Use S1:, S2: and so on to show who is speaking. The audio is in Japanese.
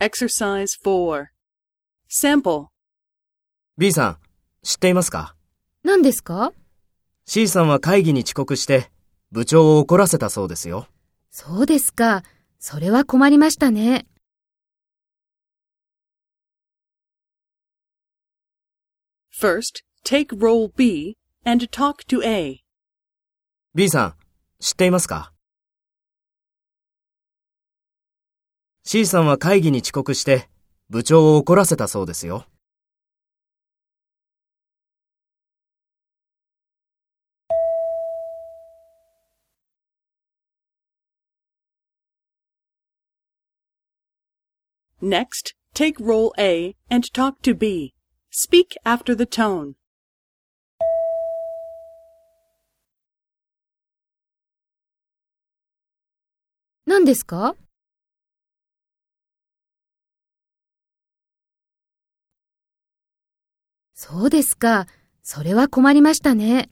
S1: Exercise 4. Sample.
S2: B さん、知っていますか？
S3: 何ですか
S2: ?C さんは会議に遅刻して、部長を怒らせたそうですよ。
S3: そうですか。それは困りましたね。
S1: First, take role B and talk to A.
S2: B さん、知っていますか？?C さんは会議に遅刻して、部長を怒らせたそうですよ。
S1: Next, take role A and talk to B. Speak after the tone.
S3: 何ですかそうですか。それは困りましたね。